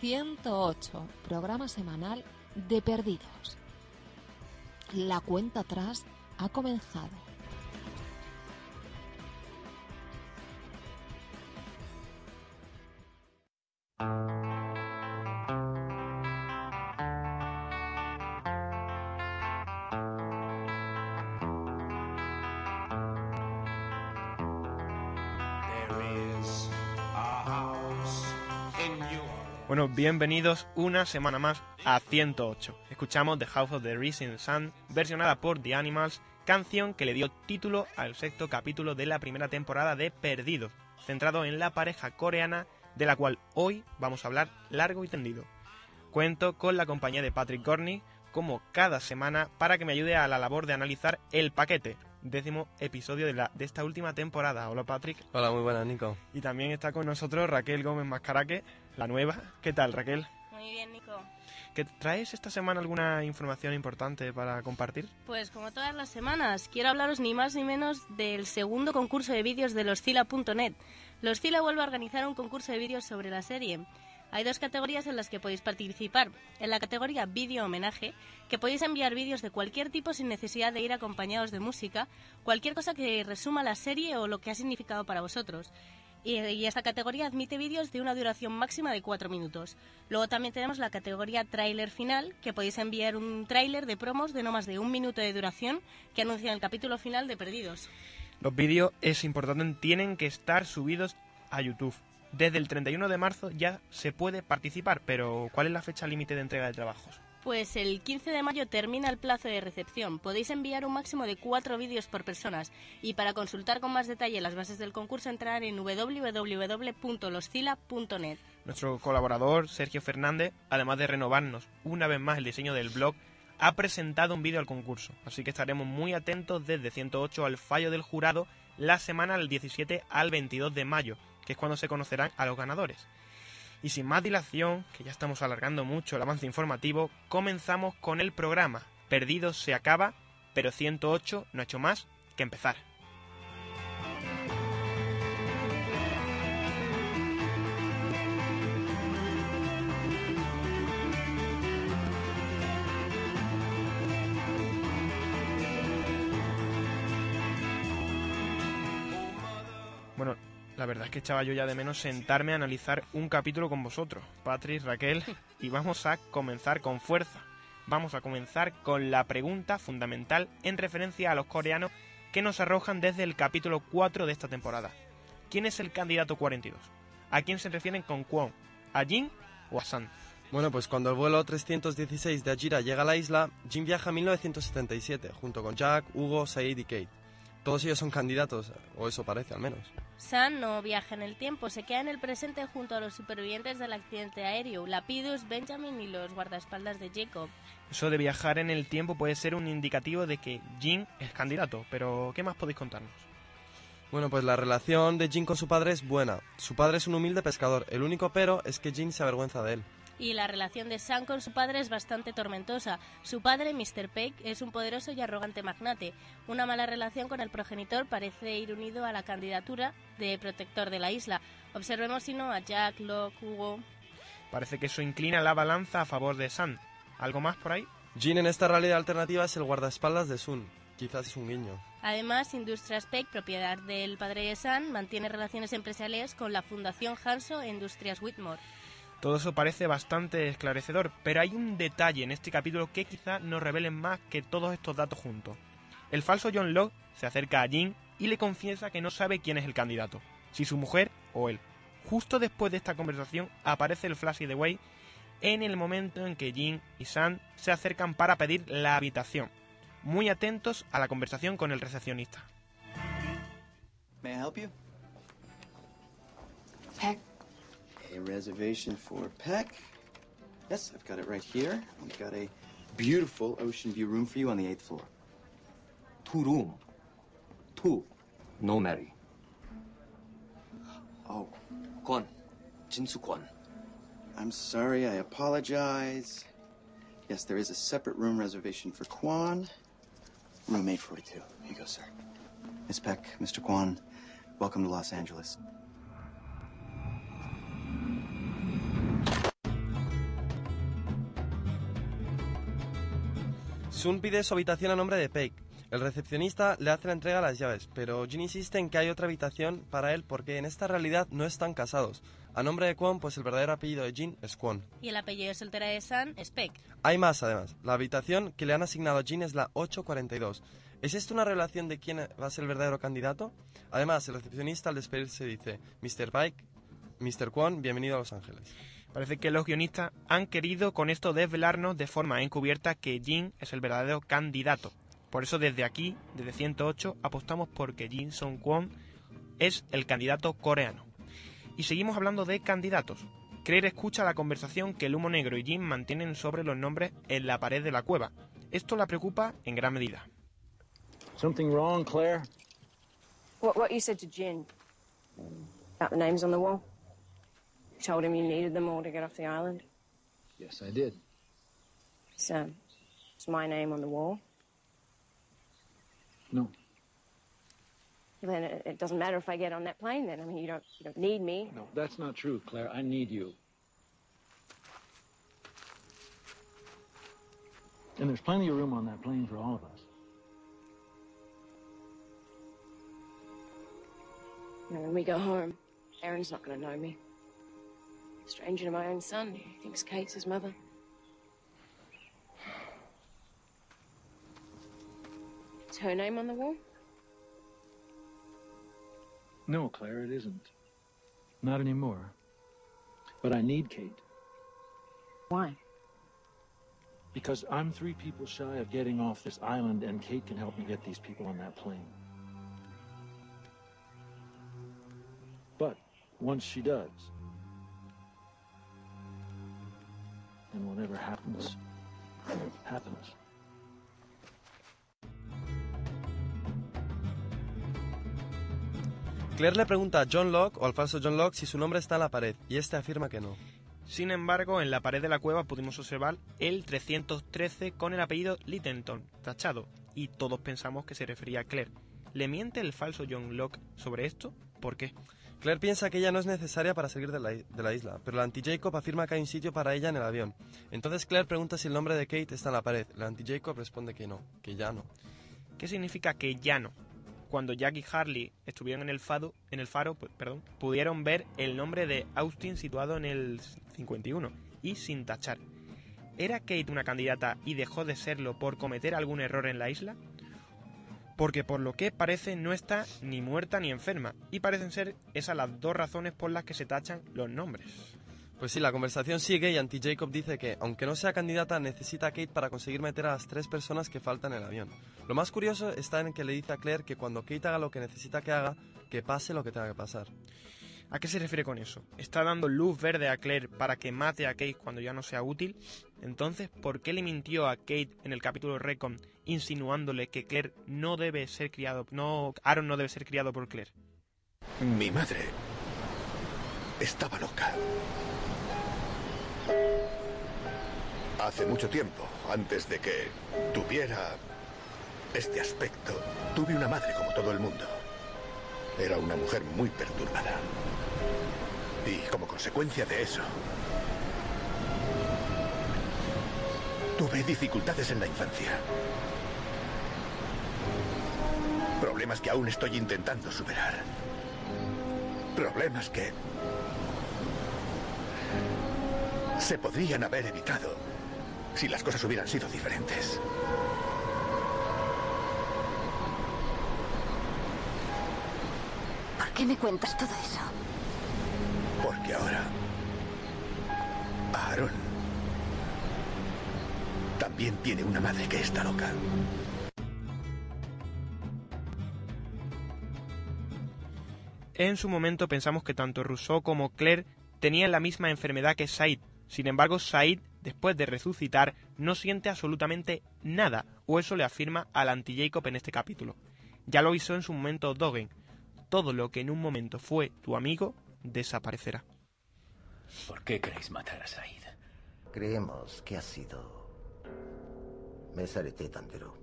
108, programa semanal de Perdidos. La cuenta atrás ha comenzado. Bienvenidos una semana más a 108. Escuchamos The House of the Rising Sun, versionada por The Animals, canción que le dio título al sexto capítulo de la primera temporada de Perdidos, centrado en la pareja coreana de la cual hoy vamos a hablar largo y tendido. Cuento con la compañía de Patrick Gorney, como cada semana, para que me ayude a la labor de analizar el paquete, décimo episodio de, la, de esta última temporada. Hola Patrick. Hola, muy buenas, Nico. Y también está con nosotros Raquel Gómez Mascaraque, la nueva. ¿Qué tal, Raquel? Muy bien, Nico. ¿Que ¿Traes esta semana alguna información importante para compartir? Pues como todas las semanas, quiero hablaros ni más ni menos del segundo concurso de vídeos de loscila.net. Loscila vuelve a organizar un concurso de vídeos sobre la serie. Hay dos categorías en las que podéis participar. En la categoría vídeo homenaje, que podéis enviar vídeos de cualquier tipo sin necesidad de ir acompañados de música, cualquier cosa que resuma la serie o lo que ha significado para vosotros. Y, y esta categoría admite vídeos de una duración máxima de cuatro minutos. Luego también tenemos la categoría tráiler final, que podéis enviar un tráiler de promos de no más de un minuto de duración que anuncia el capítulo final de Perdidos. Los vídeos, es importante, tienen que estar subidos a YouTube. Desde el 31 de marzo ya se puede participar, pero ¿cuál es la fecha límite de entrega de trabajos? Pues el 15 de mayo termina el plazo de recepción. Podéis enviar un máximo de cuatro vídeos por personas. Y para consultar con más detalle las bases del concurso, entrar en www.loscila.net. Nuestro colaborador, Sergio Fernández, además de renovarnos una vez más el diseño del blog, ha presentado un vídeo al concurso. Así que estaremos muy atentos desde 108 al fallo del jurado la semana del 17 al 22 de mayo, que es cuando se conocerán a los ganadores. Y sin más dilación, que ya estamos alargando mucho el avance informativo, comenzamos con el programa. Perdidos se acaba, pero 108 no ha hecho más que empezar. La verdad es que echaba yo ya de menos sentarme a analizar un capítulo con vosotros, Patrick, Raquel, y vamos a comenzar con fuerza. Vamos a comenzar con la pregunta fundamental en referencia a los coreanos que nos arrojan desde el capítulo 4 de esta temporada. ¿Quién es el candidato 42? ¿A quién se refieren con Kwon? ¿A Jin o a San? Bueno, pues cuando el vuelo 316 de Ajira llega a la isla, Jin viaja a 1977, junto con Jack, Hugo, Said y Kate. Todos ellos son candidatos, o eso parece al menos. San no viaja en el tiempo, se queda en el presente junto a los supervivientes del accidente aéreo, Lapidus, Benjamin y los guardaespaldas de Jacob. Eso de viajar en el tiempo puede ser un indicativo de que Jin es candidato, pero ¿qué más podéis contarnos? Bueno, pues la relación de Jin con su padre es buena. Su padre es un humilde pescador, el único pero es que Jin se avergüenza de él. Y la relación de Sam con su padre es bastante tormentosa. Su padre, Mr. Peck, es un poderoso y arrogante magnate. Una mala relación con el progenitor parece ir unido a la candidatura de protector de la isla. Observemos si no a Jack, Locke, Hugo. Parece que eso inclina la balanza a favor de San. ¿Algo más por ahí? Jin en esta realidad alternativa es el guardaespaldas de Sun. Quizás es un guiño. Además, Industrias Peck, propiedad del padre de San, mantiene relaciones empresariales con la Fundación Hanso e Industrias Whitmore. Todo eso parece bastante esclarecedor, pero hay un detalle en este capítulo que quizá nos revelen más que todos estos datos juntos. El falso John Locke se acerca a Jin y le confiesa que no sabe quién es el candidato, si su mujer o él. Justo después de esta conversación aparece el Flashy de Way en el momento en que Jin y San se acercan para pedir la habitación, muy atentos a la conversación con el recepcionista. May I help you? Peck. a reservation for Peck. Yes, I've got it right here. We've got a beautiful ocean view room for you on the eighth floor. Two room. Two. No Mary. Oh. Kwon. Jinsu Kwon. I'm sorry, I apologize. Yes, there is a separate room reservation for Kwan. Room 842. Here you go, sir. Miss Peck, Mr. Kwan, welcome to Los Angeles. Sun pide su habitación a nombre de Peik. El recepcionista le hace la entrega de las llaves, pero Jin insiste en que hay otra habitación para él porque en esta realidad no están casados. A nombre de Kwon, pues el verdadero apellido de Jin es Kwon. Y el apellido de soltera de San es Peck. Hay más, además. La habitación que le han asignado a Jin es la 842. ¿Es esto una revelación de quién va a ser el verdadero candidato? Además, el recepcionista al despedirse dice, Mr. Pike, Mr. Kwon, bienvenido a Los Ángeles. Parece que los guionistas han querido con esto desvelarnos de forma encubierta que Jin es el verdadero candidato. Por eso desde aquí, desde 108, apostamos por que Jin Song Kwon es el candidato coreano. Y seguimos hablando de candidatos. Claire escucha la conversación que el humo negro y Jin mantienen sobre los nombres en la pared de la cueva. Esto la preocupa en gran medida. Something wrong, Claire? What, what you said to Jin about the names on the wall? You told him you needed them all to get off the island. Yes, I did. So, is my name on the wall? No. Then it, it doesn't matter if I get on that plane. Then I mean, you don't you don't need me. No, that's not true, Claire. I need you. And there's plenty of room on that plane for all of us. Know, when we go home, Aaron's not going to know me. Stranger to my own son, he thinks Kate's his mother. Is her name on the wall? No, Claire, it isn't. Not anymore. But I need Kate. Why? Because I'm three people shy of getting off this island, and Kate can help me get these people on that plane. But once she does, then whatever happens, happens. Claire le pregunta a John Locke o al falso John Locke si su nombre está en la pared, y este afirma que no. Sin embargo, en la pared de la cueva pudimos observar el 313 con el apellido Littenton, tachado, y todos pensamos que se refería a Claire. ¿Le miente el falso John Locke sobre esto? ¿Por qué? Claire piensa que ella no es necesaria para salir de la, de la isla, pero el anti-Jacob afirma que hay un sitio para ella en el avión. Entonces Claire pregunta si el nombre de Kate está en la pared. El anti-Jacob responde que no, que ya no. ¿Qué significa que ya no? Cuando Jack y Harley estuvieron en el, fado, en el faro, perdón, pudieron ver el nombre de Austin situado en el 51 y sin tachar. ¿Era Kate una candidata y dejó de serlo por cometer algún error en la isla? Porque por lo que parece no está ni muerta ni enferma, y parecen ser esas las dos razones por las que se tachan los nombres. Pues sí, la conversación sigue y anti-Jacob dice que, aunque no sea candidata, necesita a Kate para conseguir meter a las tres personas que faltan en el avión. Lo más curioso está en que le dice a Claire que cuando Kate haga lo que necesita que haga, que pase lo que tenga que pasar. ¿A qué se refiere con eso? ¿Está dando luz verde a Claire para que mate a Kate cuando ya no sea útil? Entonces, ¿por qué le mintió a Kate en el capítulo Recon insinuándole que Claire no debe ser criado, no, Aaron no debe ser criado por Claire? Mi madre estaba loca. Hace mucho tiempo, antes de que tuviera este aspecto, tuve una madre como todo el mundo. Era una mujer muy perturbada. Y como consecuencia de eso, tuve dificultades en la infancia. Problemas que aún estoy intentando superar. Problemas que se podrían haber evitado si las cosas hubieran sido diferentes. Qué me cuentas todo eso? Porque ahora Aaron también tiene una madre que está loca. En su momento pensamos que tanto Rousseau como Claire tenían la misma enfermedad que Said. Sin embargo, Said, después de resucitar, no siente absolutamente nada, o eso le afirma al anti-Jacob en este capítulo. Ya lo hizo en su momento Dogen. Todo lo que en un momento fue tu amigo, desaparecerá. ¿Por qué queréis matar a Said? Creemos que ha sido Mesarete Tantero.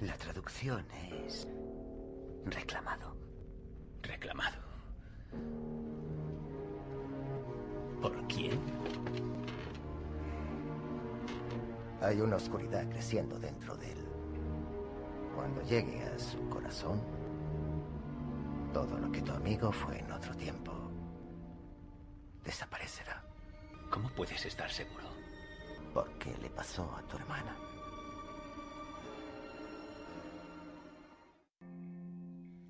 La traducción es reclamado. Reclamado. ¿Por quién? Hay una oscuridad creciendo dentro de él. Cuando llegue a su corazón, todo lo que tu amigo fue en otro tiempo desaparecerá. ¿Cómo puedes estar seguro? Porque le pasó a tu hermana.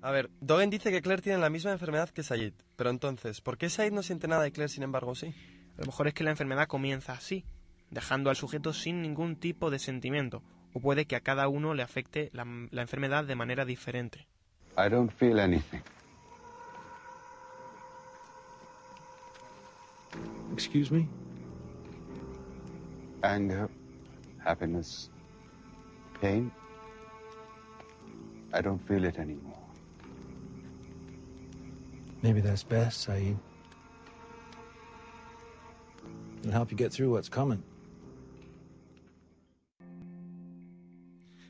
A ver, Dogen dice que Claire tiene la misma enfermedad que Sayid. Pero entonces, ¿por qué Sayid no siente nada y Claire, sin embargo, sí? A lo mejor es que la enfermedad comienza así, dejando al sujeto sin ningún tipo de sentimiento, o puede que a cada uno le afecte la, la enfermedad de manera diferente. I don't feel anything. Excuse me? Anger, happiness, pain. I don't feel it anymore. Maybe that's best, Saeed. It'll help you get through what's coming.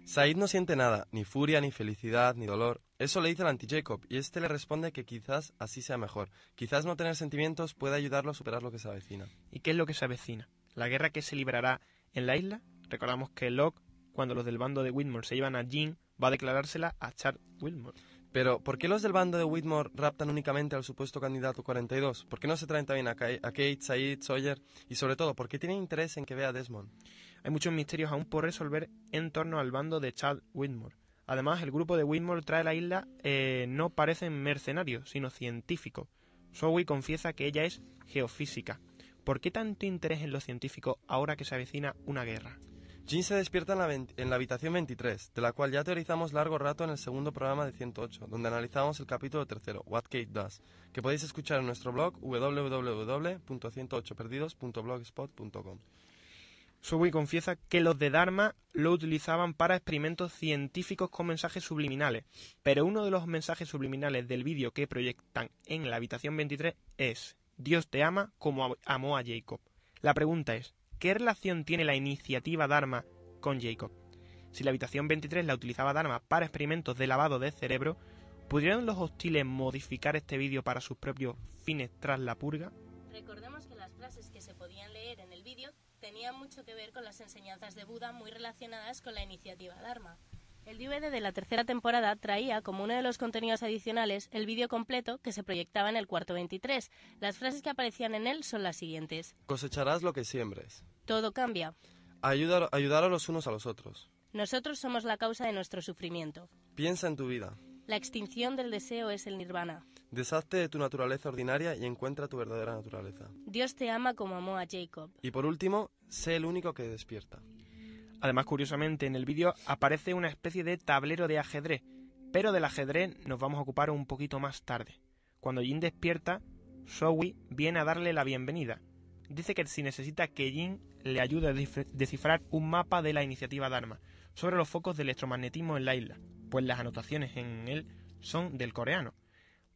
Said no siente nada, ni furia, ni felicidad, ni dolor. Eso le dice el anti-Jacob, y este le responde que quizás así sea mejor. Quizás no tener sentimientos puede ayudarlo a superar lo que se avecina. ¿Y qué es lo que se avecina? ¿La guerra que se librará en la isla? Recordamos que Locke, cuando los del bando de Whitmore se llevan a Jean, va a declarársela a Charles Whitmore. Pero, ¿por qué los del bando de Whitmore raptan únicamente al supuesto candidato 42? ¿Por qué no se traen también a, Kate, a Kate, Said, Sawyer? Y sobre todo, ¿por qué tienen interés en que vea a Desmond? Hay muchos misterios aún por resolver en torno al bando de Charles Whitmore. Además, el grupo de Whitmore trae a la isla eh, no parecen mercenarios, sino científicos. Zoe confiesa que ella es geofísica. ¿Por qué tanto interés en lo científico ahora que se avecina una guerra? Jean se despierta en la, en la, habitación 23, de la cual ya teorizamos largo rato en el segundo programa de 108, donde analizamos el capítulo tercero, What Kate Does, que podéis escuchar en nuestro blog www.108perdidos.blogspot.com. Zoe confiesa que los de Dharma lo utilizaban para experimentos científicos con mensajes subliminales, pero uno de los mensajes subliminales del vídeo que proyectan en la habitación 23 es Dios te ama como amó a Jacob. La pregunta es, ¿qué relación tiene la iniciativa Dharma con Jacob? Si la habitación 23 la utilizaba Dharma para experimentos de lavado de cerebro, ¿pudieron los hostiles modificar este vídeo para sus propios fines tras la purga que las frases que se podían leer en el tenían mucho que ver con las enseñanzas de Buda muy relacionadas con la iniciativa Dharma. El DVD de la tercera temporada traía como uno de los contenidos adicionales el vídeo completo que se proyectaba en el cuarto 23. Las frases que aparecían en él son las siguientes. Cosecharás lo que siembres. Todo cambia. Ayudar, ayudar a los unos a los otros. Nosotros somos la causa de nuestro sufrimiento. Piensa en tu vida. La extinción del deseo es el nirvana. Deshazte de tu naturaleza ordinaria y encuentra tu verdadera naturaleza. Dios te ama como amó a Jacob. Y por último, sé el único que despierta. Además, curiosamente, en el vídeo aparece una especie de tablero de ajedrez, pero del ajedrez nos vamos a ocupar un poquito más tarde. Cuando Jin despierta, Zoe viene a darle la bienvenida. Dice que si necesita que Jin le ayude a descifrar un mapa de la iniciativa Dharma sobre los focos de electromagnetismo en la isla, pues las anotaciones en él son del coreano.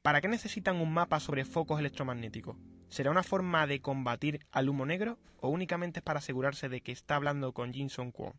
¿Para qué necesitan un mapa sobre focos electromagnéticos? ¿Será una forma de combatir al humo negro o únicamente es para asegurarse de que está hablando con Jin Song Kwon?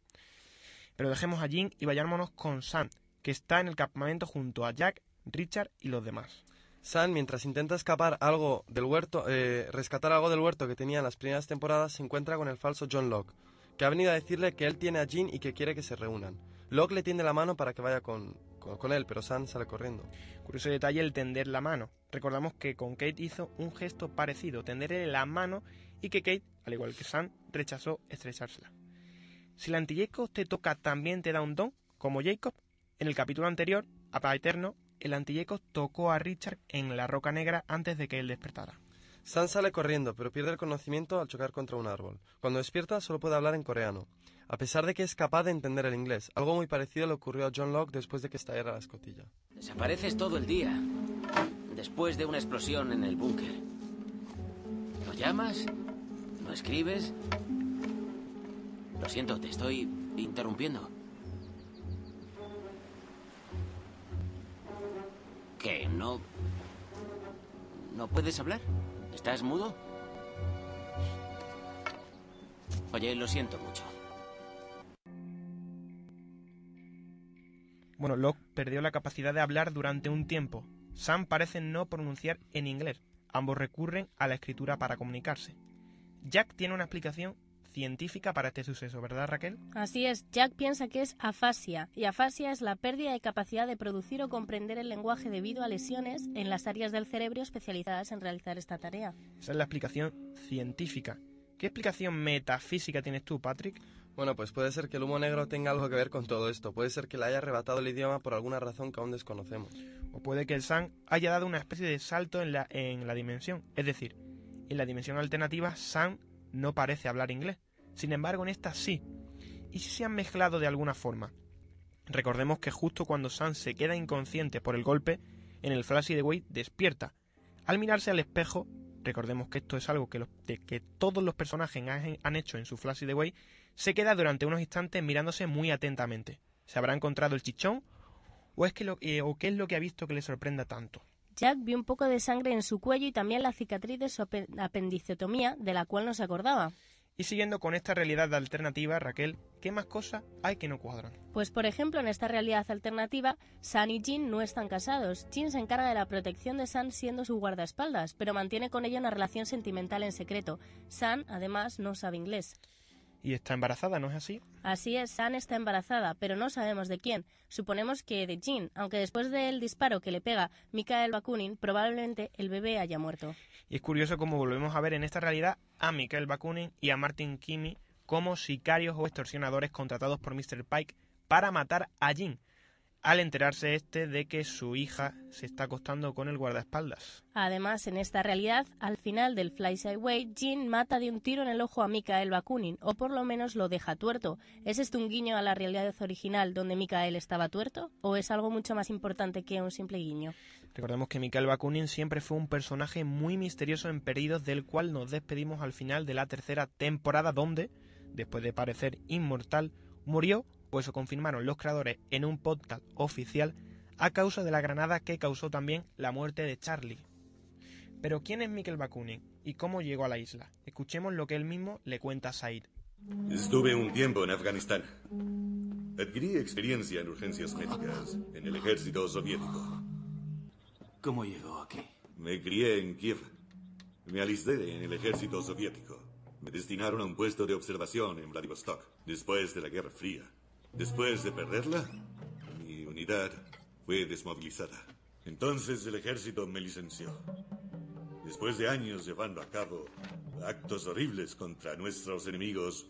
Pero dejemos a Jin y vayámonos con Sam, que está en el campamento junto a Jack, Richard y los demás. Sam, mientras intenta escapar algo del huerto, eh, rescatar algo del huerto que tenía en las primeras temporadas, se encuentra con el falso John Locke, que ha venido a decirle que él tiene a Jin y que quiere que se reúnan. Locke le tiende la mano para que vaya con, con, con él, pero Sam sale corriendo. Curioso detalle el tender la mano. Recordamos que con Kate hizo un gesto parecido, tenderle la mano, y que Kate, al igual que Sam, rechazó estrechársela. Si el anti-Jacob te toca también te da un don, como Jacob, en el capítulo anterior, a Eterno, el anti-Jacob tocó a Richard en la roca negra antes de que él despertara. Sam sale corriendo, pero pierde el conocimiento al chocar contra un árbol. Cuando despierta solo puede hablar en coreano, a pesar de que es capaz de entender el inglés. Algo muy parecido le ocurrió a John Locke después de que estallara la escotilla. Desapareces todo el día, después de una explosión en el búnker. ¿No llamas? ¿No escribes? Lo siento, te estoy interrumpiendo. ¿Qué? ¿No... ¿No puedes hablar? ¿Estás mudo? Oye, lo siento mucho. Bueno, Locke perdió la capacidad de hablar durante un tiempo. Sam parece no pronunciar en inglés. Ambos recurren a la escritura para comunicarse. Jack tiene una explicación científica para este suceso, ¿verdad Raquel? Así es, Jack piensa que es afasia, y afasia es la pérdida de capacidad de producir o comprender el lenguaje debido a lesiones en las áreas del cerebro especializadas en realizar esta tarea. Esa es la explicación científica. ¿Qué explicación metafísica tienes tú, Patrick? Bueno, pues puede ser que el humo negro tenga algo que ver con todo esto. Puede ser que le haya arrebatado el idioma por alguna razón que aún desconocemos. O puede que el Sam haya dado una especie de salto en la, en la dimensión. Es decir, en la dimensión alternativa, Sam no parece hablar inglés. Sin embargo, en esta sí. ¿Y si se han mezclado de alguna forma? Recordemos que justo cuando Sam se queda inconsciente por el golpe, en el flash de Wade despierta. Al mirarse al espejo, recordemos que esto es algo que, que todos los personajes han, hecho en su flash de Wade, se queda durante unos instantes mirándose muy atentamente. ¿Se habrá encontrado el chichón? ¿O, es que lo, eh, ¿O qué es lo que ha visto que le sorprenda tanto? Jack vio un poco de sangre en su cuello y también la cicatriz de su apendicectomía, de la cual no se acordaba. Y siguiendo con esta realidad alternativa, Raquel, ¿qué más cosas hay que no cuadran? Pues por ejemplo, en esta realidad alternativa, San y Jin no están casados. Jin se encarga de la protección de San siendo su guardaespaldas, pero mantiene con ella una relación sentimental en secreto. San, además, no sabe inglés. Y está embarazada, ¿no es así? Así es, San está embarazada, pero no sabemos de quién. Suponemos que de Jean, aunque después del disparo que le pega Mikael Bakunin, probablemente el bebé haya muerto. Y es curioso cómo volvemos a ver en esta realidad a Mikael Bakunin y a Martin Kimi como sicarios o extorsionadores contratados por Mr. Pike para matar a Jean, al enterarse este de que su hija se está acostando con el guardaespaldas. Además, en esta realidad, al final del Fly Sideway, Jean mata de un tiro en el ojo a Mikael Bakunin, o por lo menos lo deja tuerto. ¿Es esto un guiño a la realidad original donde Mikael estaba tuerto? ¿O es algo mucho más importante que un simple guiño? Recordemos que Mikael Bakunin siempre fue un personaje muy misterioso en Perdidos, del cual nos despedimos al final de la tercera temporada, donde, después de parecer inmortal, murió pues lo confirmaron los creadores en un podcast oficial a causa de la granada que causó también la muerte de Charlie. Pero ¿quién es Mikkel Bakunin y cómo llegó a la isla? Escuchemos lo que él mismo le cuenta a Said. Estuve un tiempo en Afganistán. Adquirí experiencia en urgencias médicas en el ejército soviético. ¿Cómo llegó aquí? Me crié en Kiev. Me alisté en el ejército soviético. Me destinaron a un puesto de observación en Vladivostok, después de la Guerra Fría. Después de perderla, mi unidad fue desmovilizada. Entonces el ejército me licenció. Después de años llevando a cabo actos horribles contra nuestros enemigos,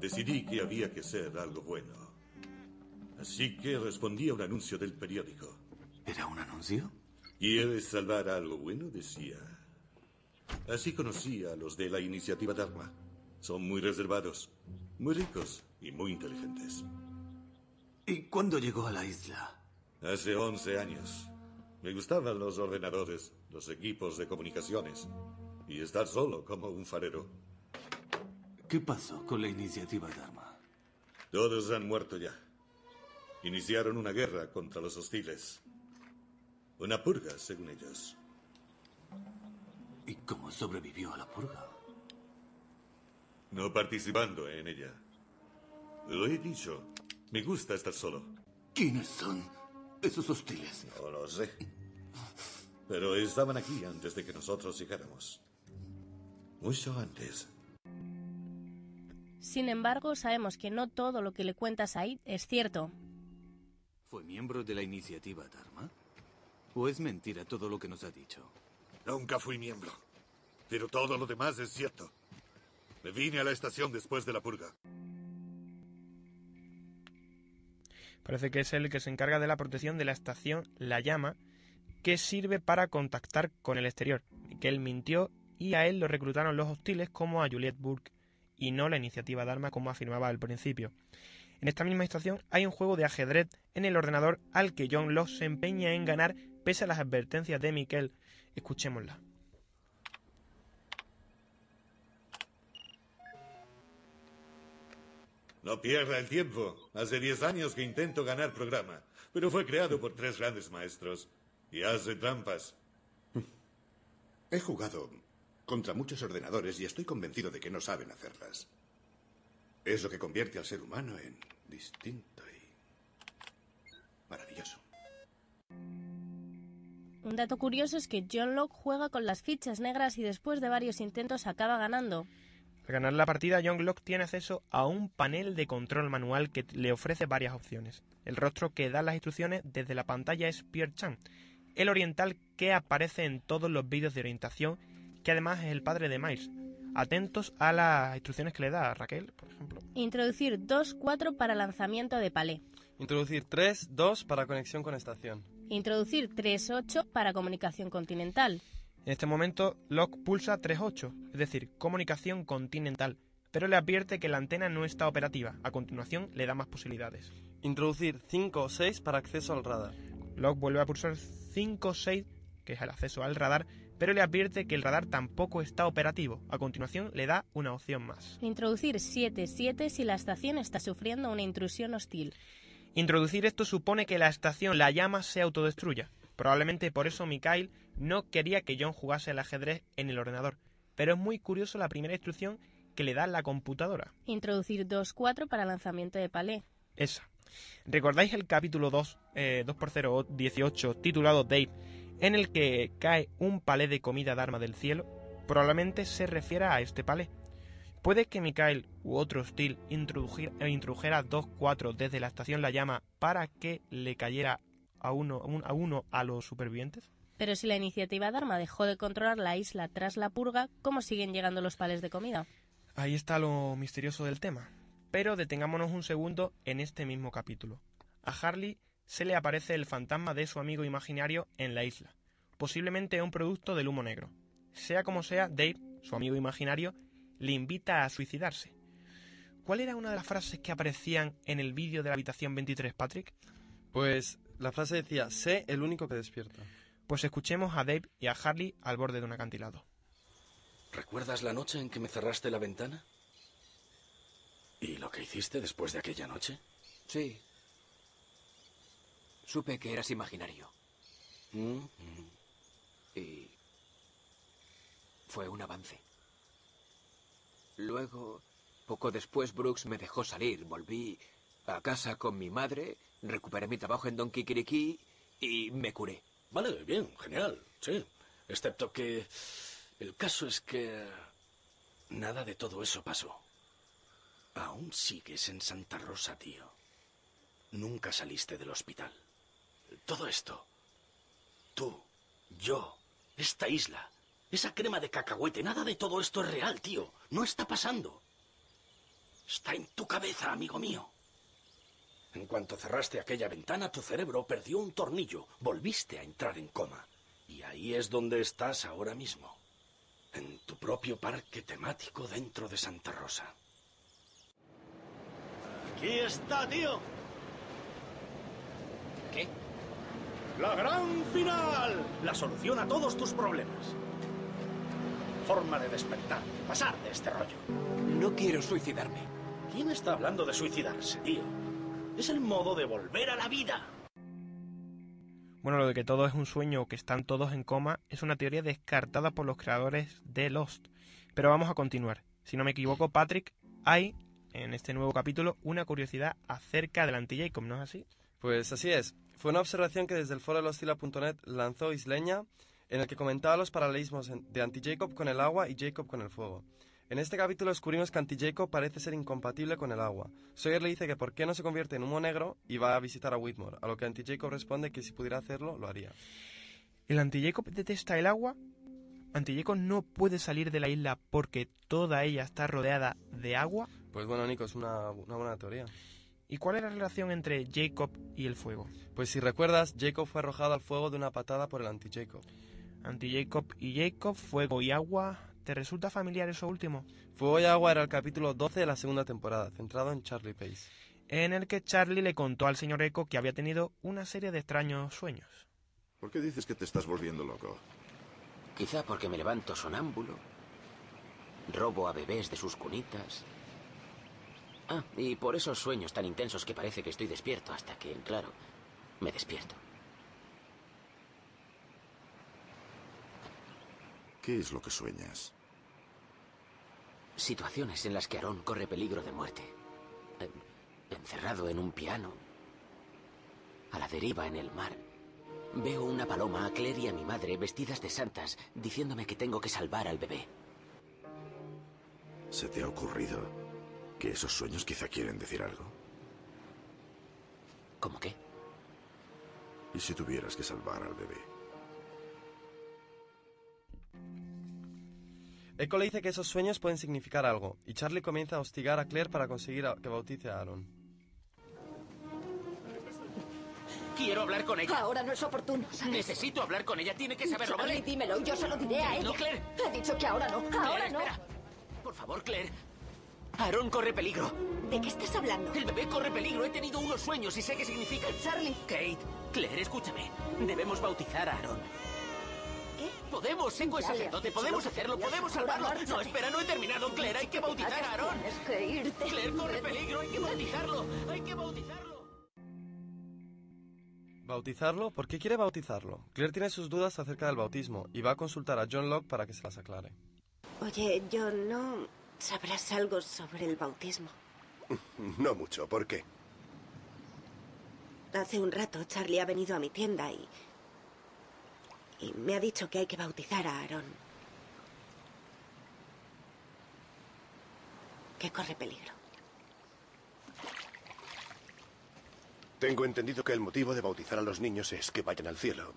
decidí que había que hacer algo bueno. Así que respondí a un anuncio del periódico. ¿Era un anuncio? ¿Quieres salvar algo bueno? decía. Así conocí a los de la iniciativa Dharma. Son muy reservados, muy ricos y muy inteligentes. ¿Y cuándo llegó a la isla? Hace 11 años. Me gustaban los ordenadores, los equipos de comunicaciones y estar solo como un farero. ¿Qué pasó con la iniciativa Dharma? Todos han muerto ya. Iniciaron una guerra contra los hostiles. Una purga, según ellos. ¿Y cómo sobrevivió a la purga? No participando en ella. Lo he dicho. Me gusta estar solo. ¿Quiénes son esos hostiles? No lo sé. Pero estaban aquí antes de que nosotros llegáramos. Mucho antes. Sin embargo, sabemos que no todo lo que le cuenta Said es cierto. ¿Fue miembro de la iniciativa Dharma? ¿O es mentira todo lo que nos ha dicho? Nunca fui miembro. Pero todo lo demás es cierto. Me vine a la estación después de la purga. Parece que es el que se encarga de la protección de la estación La Llama, que sirve para contactar con el exterior. Que él mintió y a él lo reclutaron los hostiles como a Juliette Burke y no la iniciativa Dharma como afirmaba al principio. En esta misma estación hay un juego de ajedrez en el ordenador al que John Locke se empeña en ganar pese a las advertencias de Miquel. Escuchémosla. No pierda el tiempo. Hace diez años que intento ganar programa, pero fue creado por tres grandes maestros y hace trampas. He jugado contra muchos ordenadores y estoy convencido de que no saben hacerlas. Es lo que convierte al ser humano en distinto y maravilloso. Un dato curioso es que John Locke juega con las fichas negras y después de varios intentos acaba ganando. Al ganar la partida, John Locke tiene acceso a un panel de control manual que le ofrece varias opciones. El rostro que da las instrucciones desde la pantalla es Pierre Chan, el oriental que aparece en todos los vídeos de orientación, que además es el padre de Miles. Atentos a las instrucciones que le da Raquel, por ejemplo. Introducir 2-4 para lanzamiento de palé. Introducir 3-2 para conexión con estación. Introducir 3-8 para comunicación continental. En este momento, Locke pulsa 3.8, es decir, comunicación continental, pero le advierte que la antena no está operativa. A continuación, le da más posibilidades. Introducir 5 o 6 para acceso al radar. Locke vuelve a pulsar 5.6, que es el acceso al radar, pero le advierte que el radar tampoco está operativo. A continuación, le da una opción más. Introducir 7-7 si la estación está sufriendo una intrusión hostil. Introducir esto supone que la estación La Llama se autodestruya. Probablemente por eso Mikhail no quería que John jugase al ajedrez en el ordenador, pero es muy curioso la primera instrucción que le da la computadora. Introducir 2-4 para lanzamiento de palé. Esa. ¿Recordáis el capítulo 2, eh, 2x0 18 titulado Dave, en el que cae un palé de comida de arma del cielo? Probablemente se refiera a este palé. ¿Puede que Mikhail u otro hostil introdujera, introdujera 2-4 desde la estación La Llama para que le cayera a uno, a uno a los supervivientes? Pero si la iniciativa Dharma dejó de controlar la isla tras la purga, ¿cómo siguen llegando los pales de comida? Ahí está lo misterioso del tema. Pero detengámonos un segundo en este mismo capítulo. A Harley se le aparece el fantasma de su amigo imaginario en la isla, posiblemente un producto del humo negro. Sea como sea, Dave, su amigo imaginario, le invita a suicidarse. ¿Cuál era una de las frases que aparecían en el vídeo de la habitación 23, Patrick? Pues la frase decía, sé el único que despierta. Pues escuchemos a Dave y a Harley al borde de un acantilado. ¿Recuerdas la noche en que me cerraste la ventana? ¿Y lo que hiciste después de aquella noche? Sí. Supe que eras imaginario. Mm, Y fue un avance. Luego, poco después, Brooks me dejó salir. Volví a casa con mi madre, recuperé mi trabajo en Don Kikiriki y me curé. Vale, bien, genial, sí. Excepto que el caso es que nada de todo eso pasó. Aún sigues en Santa Rosa, tío. Nunca saliste del hospital. Todo esto, tú, yo, esta isla, esa crema de cacahuete, nada de todo esto es real, tío. No está pasando. Está en tu cabeza, amigo mío. En cuanto cerraste aquella ventana, tu cerebro perdió un tornillo. Volviste a entrar en coma. Y ahí es donde estás ahora mismo. En tu propio parque temático dentro de Santa Rosa. Aquí está, tío. ¿Qué? La gran final. La solución a todos tus problemas. Forma de despertar, pasar de este rollo. No quiero suicidarme. ¿Quién está hablando de suicidarse, tío? Es el modo de volver a la vida. Bueno, lo de que todo es un sueño o que están todos en coma es una teoría descartada por los creadores de Lost. Pero vamos a continuar. Si no me equivoco, Patrick, hay en este nuevo capítulo una curiosidad acerca del anti-Jacob, ¿no es así? Pues así es. Fue una observación que desde el foro de lostila.net lanzó Isleña, en el que comentaba los paralelismos de anti-Jacob con el agua y Jacob con el fuego. En este capítulo descubrimos que anti-Jacob parece ser incompatible con el agua. Sawyer le dice que por qué no se convierte en humo negro y va a visitar a Whitmore, a lo que anti-Jacob responde que si pudiera hacerlo, lo haría. ¿El anti-Jacob detesta el agua? ¿Anti-Jacob no puede salir de la isla porque toda ella está rodeada de agua? Pues bueno, Nico, es una, una buena teoría. ¿Y cuál es la relación entre Jacob y el fuego? Pues si recuerdas, Jacob fue arrojado al fuego de una patada por el anti-Jacob. Anti-Jacob y Jacob, fuego y agua. ¿Te resulta familiar eso último? Fuego y agua era el capítulo 12 de la segunda temporada, centrado en Charlie Pace. En el que Charlie le contó al señor Echo que había tenido una serie de extraños sueños. ¿Por qué dices que te estás volviendo loco? Quizá porque me levanto sonámbulo, robo a bebés de sus cunitas. Ah, y por esos sueños tan intensos que parece que estoy despierto hasta que, claro, me despierto. ¿Qué es lo que sueñas? Situaciones en las que Aarón corre peligro de muerte. Encerrado en un piano. A la deriva en el mar. Veo una paloma a Claire y a mi madre vestidas de santas, diciéndome que tengo que salvar al bebé. ¿Se te ha ocurrido que esos sueños quizá quieren decir algo? ¿Cómo qué? ¿Y si tuvieras que salvar al bebé? Echo le dice que esos sueños pueden significar algo, y Charlie comienza a hostigar a Claire para conseguir a- que bautice a Aaron. Quiero hablar con ella. Ahora no es oportuno, ¿sabes? Necesito hablar con ella. Tiene que saberlo, Charlie, ¿vale? dímelo, yo se lo diré a ella. No, Claire. He dicho que ahora no, ahora Claire, no. espera. Por favor, Claire. Aaron corre peligro. ¿De qué estás hablando? El bebé corre peligro. He tenido unos sueños y sé qué significan. Charlie. Kate, Claire, escúchame. Debemos bautizar a Aaron. ¿Qué? Podemos, tengo el sacerdote, podemos hacerlo, podemos salvarlo. No, espera, no he terminado, Claire. Hay que bautizar a Aaron. Tienes que irte. Claire, corre peligro. Hay que bautizarlo. Hay que bautizarlo. ¿Bautizarlo? ¿Por qué quiere bautizarlo? Claire tiene sus dudas acerca del bautismo y va a consultar a John Locke para que se las aclare. Oye, yo no... ¿Sabrás algo sobre el bautismo? No mucho, ¿por qué? Hace un rato Charlie ha venido a mi tienda y... Y me ha dicho que hay que bautizar a Aaron. Que corre peligro. Tengo entendido que el motivo de bautizar a los niños es que vayan al cielo.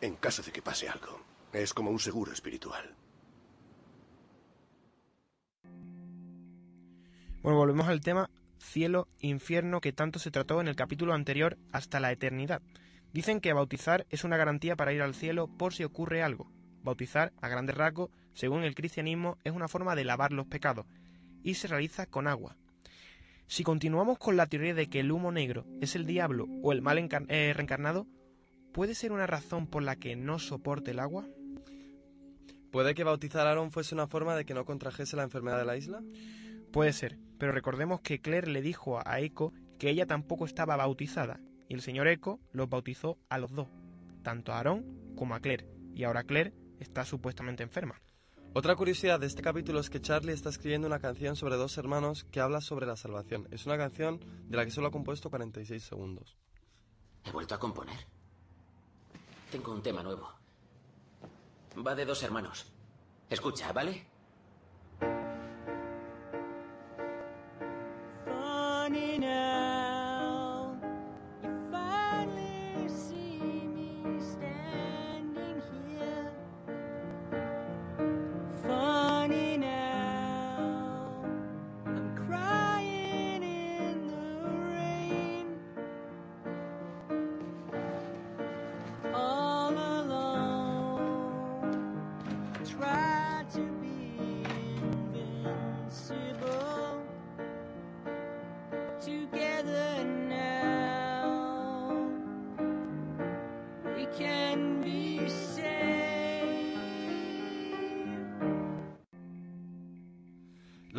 En caso de que pase algo. Es como un seguro espiritual. Bueno, volvemos al tema cielo, infierno que tanto se trató en el capítulo anterior hasta la eternidad. Dicen que bautizar es una garantía para ir al cielo por si ocurre algo. Bautizar, a grandes rasgos, según el cristianismo, es una forma de lavar los pecados y se realiza con agua. Si continuamos con la teoría de que el humo negro es el diablo o el mal eh, reencarnado, ¿puede ser una razón por la que no soporte el agua? ¿Puede que bautizar a Aaron fuese una forma de que no contrajese la enfermedad de la isla? Puede ser, pero recordemos que Claire le dijo a Echo que ella tampoco estaba bautizada, y el señor Echo los bautizó a los dos, tanto a Aarón como a Claire, y ahora Claire está supuestamente enferma. Otra curiosidad de este capítulo es que Charlie está escribiendo una canción sobre dos hermanos que habla sobre la salvación. Es una canción de la que solo ha compuesto 46 segundos. ¿He vuelto a componer? Tengo un tema nuevo. Va de dos hermanos. Escucha, ¿vale? Funny now,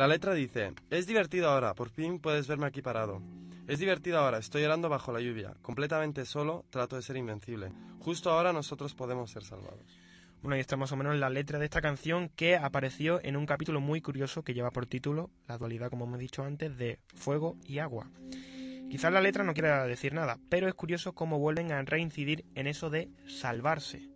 La letra dice, es divertido ahora, por fin puedes verme aquí parado. Es divertido ahora, estoy llorando bajo la lluvia, completamente solo, trato de ser invencible. Justo ahora nosotros podemos ser salvados. Bueno, ahí está más o menos la letra de esta canción que apareció en un capítulo muy curioso que lleva por título la dualidad, como hemos dicho antes, de fuego y agua. Quizás la letra no quiera decir nada, pero es curioso cómo vuelven a reincidir en eso de salvarse.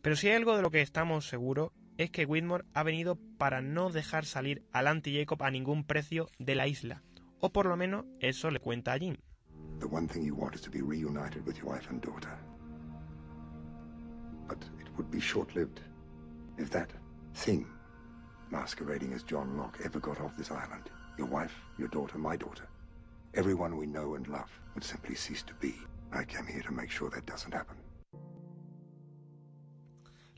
Pero si hay algo de lo que estamos seguros es que Whitmore ha venido para no dejar salir al anti-Jacob a ningún precio de la isla. O por lo menos eso le cuenta a Jim. The one thing you want is to be reunited with your wife and daughter. But it would be short lived if that thing, masquerading as John Locke, ever got off this island. Your wife, your daughter, my daughter. Everyone we know and love would simply cease to be. I came here to make sure that doesn't happen.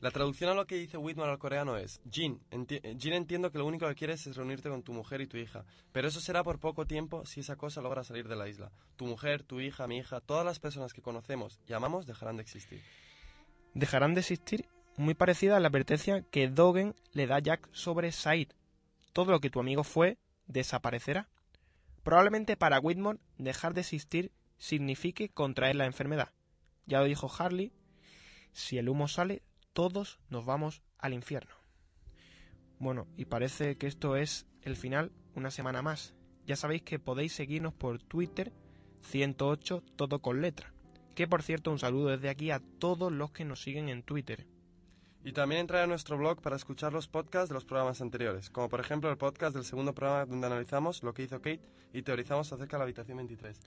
La traducción a lo que dice Whitmore al coreano es, Jin, eh, Jin entiendo que lo único que quieres es reunirte con tu mujer y tu hija, pero eso será por poco tiempo si esa cosa logra salir de la isla. Tu mujer, tu hija, mi hija, todas las personas que conocemos y amamos dejarán de existir. dejarán de existir, muy parecida a la advertencia que Dogen le da a Jack sobre Said. Todo lo que tu amigo fue desaparecerá. Probablemente para Whitmore dejar de existir signifique contraer la enfermedad. Ya lo dijo Harley, si el humo sale, todos nos vamos al infierno. Bueno, y parece que esto es el final, una semana más. Ya sabéis que podéis seguirnos por Twitter, 108 todo con letra. Que por cierto, un saludo desde aquí a todos los que nos siguen en Twitter. Y también entrar a nuestro blog para escuchar los podcasts de los programas anteriores, como por ejemplo el podcast del segundo programa donde analizamos lo que hizo Kate y teorizamos acerca de la habitación 23.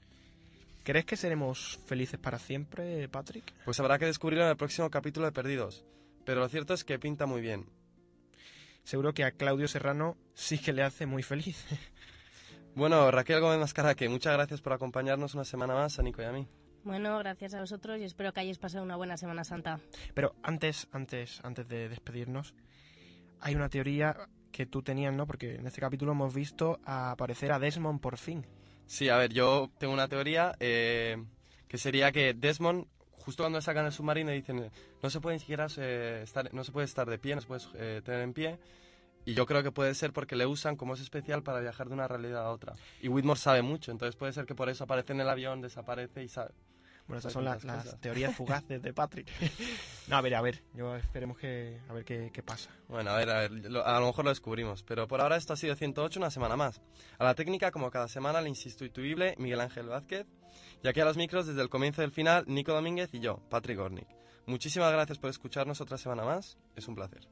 ¿Crees que seremos felices para siempre, Patrick? Pues habrá que descubrirlo en el próximo capítulo de Perdidos, pero lo cierto es que pinta muy bien. Seguro que a Claudio Serrano sí que le hace muy feliz. Bueno, Raquel Gómez Mascaraque, muchas gracias por acompañarnos una semana más a Nico y a mí. Bueno, gracias a vosotros y espero que hayáis pasado una buena Semana Santa. Pero antes, antes, antes de despedirnos, hay una teoría que tú tenías, ¿no? Porque en este capítulo hemos visto a aparecer a Desmond por fin. Sí, a ver, yo tengo una teoría eh, que sería que Desmond, justo cuando sacan el submarino, dicen no se puede ni siquiera eh, estar, no se puede estar de pie, no se puede eh, tener en pie. Y yo creo que puede ser porque le usan como es especial para viajar de una realidad a otra. Y Whitmore sabe mucho, entonces puede ser que por eso aparece en el avión, desaparece y sabe. Bueno, estas son las, las teorías fugaces de Patrick. no, a ver, a ver, yo esperemos que a ver qué, qué pasa. Bueno, a ver, a ver, lo- a lo mejor lo descubrimos. Pero por ahora esto ha sido 108, una semana más. A la técnica, como cada semana, el insustituible Miguel Ángel Vázquez. Y aquí a los micros, desde el comienzo del final, Nico Domínguez y yo, Patrick Gornick. Muchísimas gracias por escucharnos otra semana más. Es un placer.